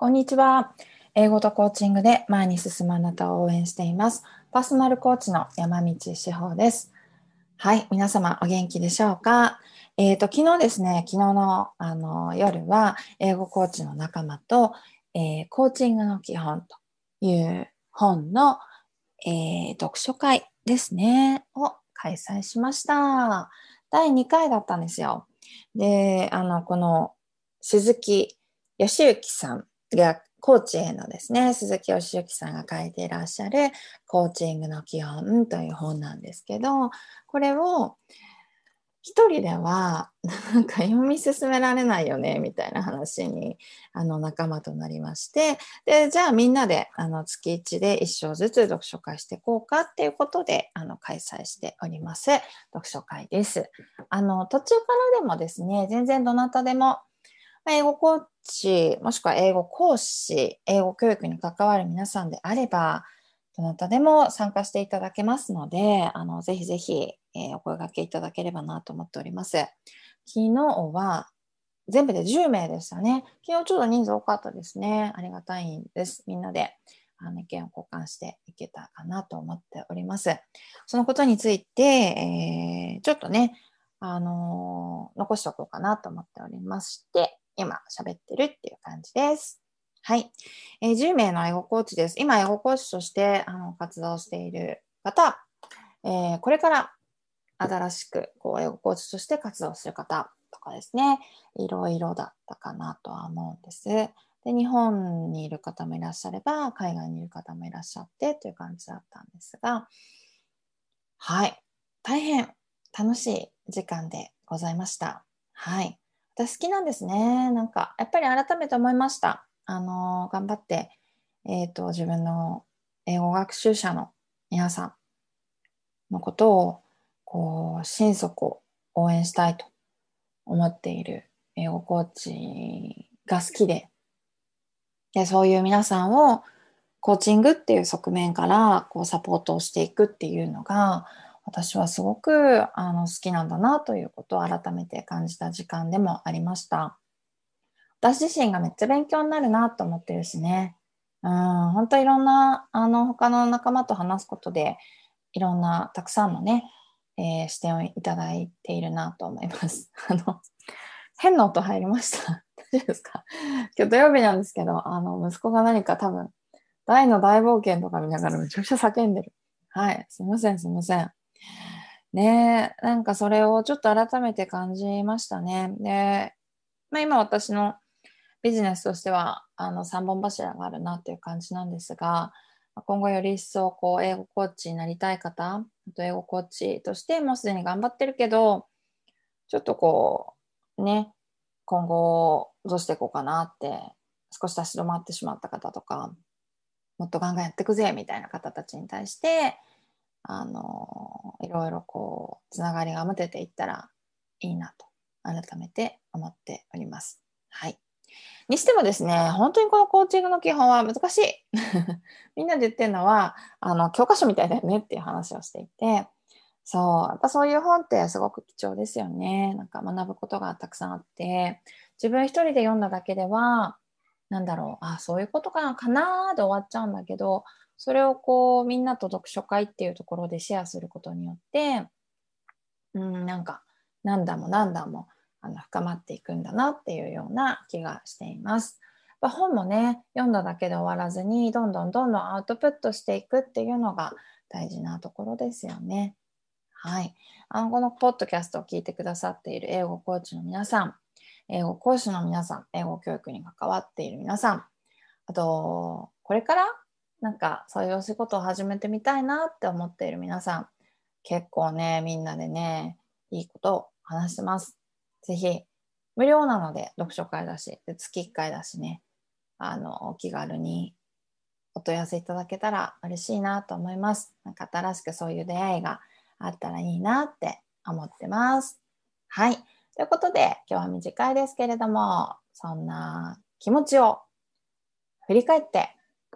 こんにちは。英語とコーチングで前に進むあなたを応援しています。パーソナルコーチの山道志保です。はい。皆様お元気でしょうか？えっ、ー、と、昨日ですね、昨日のあの夜は英語コーチの仲間と、えー、コーチングの基本という本の、えー、読書会ですね、を開催しました。第2回だったんですよ。で、あの、この鈴木義行さんがコーチへのですね、鈴木義之さんが書いていらっしゃるコーチングの基本という本なんですけど、これを一人ではなんか読み進められないよねみたいな話にあの仲間となりましてでじゃあみんなであの月1で1章ずつ読書会していこうかっていうことであの開催しております読書会です。あの途中からでもですね全然どなたでも英語コーチ、もしくは英語講師、英語教育に関わる皆さんであれば、どなたでも参加していただけますので、あのぜひぜひ、えー、お声掛けいただければなと思っております。昨日は全部で10名でしたね。昨日ちょっと人数多かったですね。ありがたいんです。みんなであの意見を交換していけたかなと思っております。そのことについて、えー、ちょっとね、あのー、残しておこうかなと思っておりまして、今喋ってるっていう感じです。はい。えー、10名の英語コーチです。今、英語コーチとしてあの活動している方、えー、これから新しくこう英語コーチとして活動する方とかですね、いろいろだったかなとは思うんです。で、日本にいる方もいらっしゃれば、海外にいる方もいらっしゃってという感じだったんですが、はい。大変楽しい時間でございました。はい。私好きなんですね。なんか、やっぱり改めて思いました。あの、頑張って、えっ、ー、と、自分の英語学習者の皆さんのことを、こう、心底応援したいと思っている英語コーチが好きで、で、そういう皆さんをコーチングっていう側面からこうサポートをしていくっていうのが、私はすごくあの好きなんだなということを改めて感じた時間でもありました。私自身がめっちゃ勉強になるなと思ってるしね。うん、本当いろんなあの他の仲間と話すことでいろんなたくさんのね、えー、視点をいただいているなと思います。あの変な音入りました。大丈夫ですか？今日土曜日なんですけど、あの息子が何か多分大の大冒険とか見ながらめちゃくちゃ叫んでる。はい、すいません、すいません。ねなんかそれをちょっと改めて感じましたね。で、まあ、今私のビジネスとしてはあの3本柱があるなっていう感じなんですが、今後より一層こう英語コーチになりたい方、あと英語コーチとしてもうすでに頑張ってるけど、ちょっとこう、ね、今後どうしていこうかなって少し立ち止まってしまった方とか、もっとガンガンやってくぜみたいな方たちに対して、あのいろいろこうつながりが持てていったらいいなと改めて思っております。はい。にしてもですね、本当にこのコーチングの基本は難しい。みんなで言ってるのは、あの、教科書みたいだよねっていう話をしていて、そう、やっぱそういう本ってすごく貴重ですよね。なんか学ぶことがたくさんあって、自分一人で読んだだけでは、なんだろう、あ、そういうことかな、かなで終わっちゃうんだけど、それをこうみんなと読書会っていうところでシェアすることによってうんなんか何段も何段もあの深まっていくんだなっていうような気がしています。本もね読んだだけで終わらずにどんどんどんどんアウトプットしていくっていうのが大事なところですよね。はい。あのこのポッドキャストを聞いてくださっている英語コーチの皆さん、英語講師の皆さん、英語教育に関わっている皆さん、あと、これからなんかそういうお仕事を始めてみたいなって思っている皆さん、結構ね、みんなでね、いいことを話してます。ぜひ、無料なので読書会だし、で月1回だしね、あの、お気軽にお問い合わせいただけたら嬉しいなと思います。なんか新しくそういう出会いがあったらいいなって思ってます。はい。ということで、今日は短いですけれども、そんな気持ちを振り返って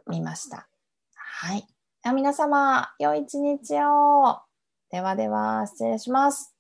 みました。はい。皆様、良い一日を。ではでは、失礼します。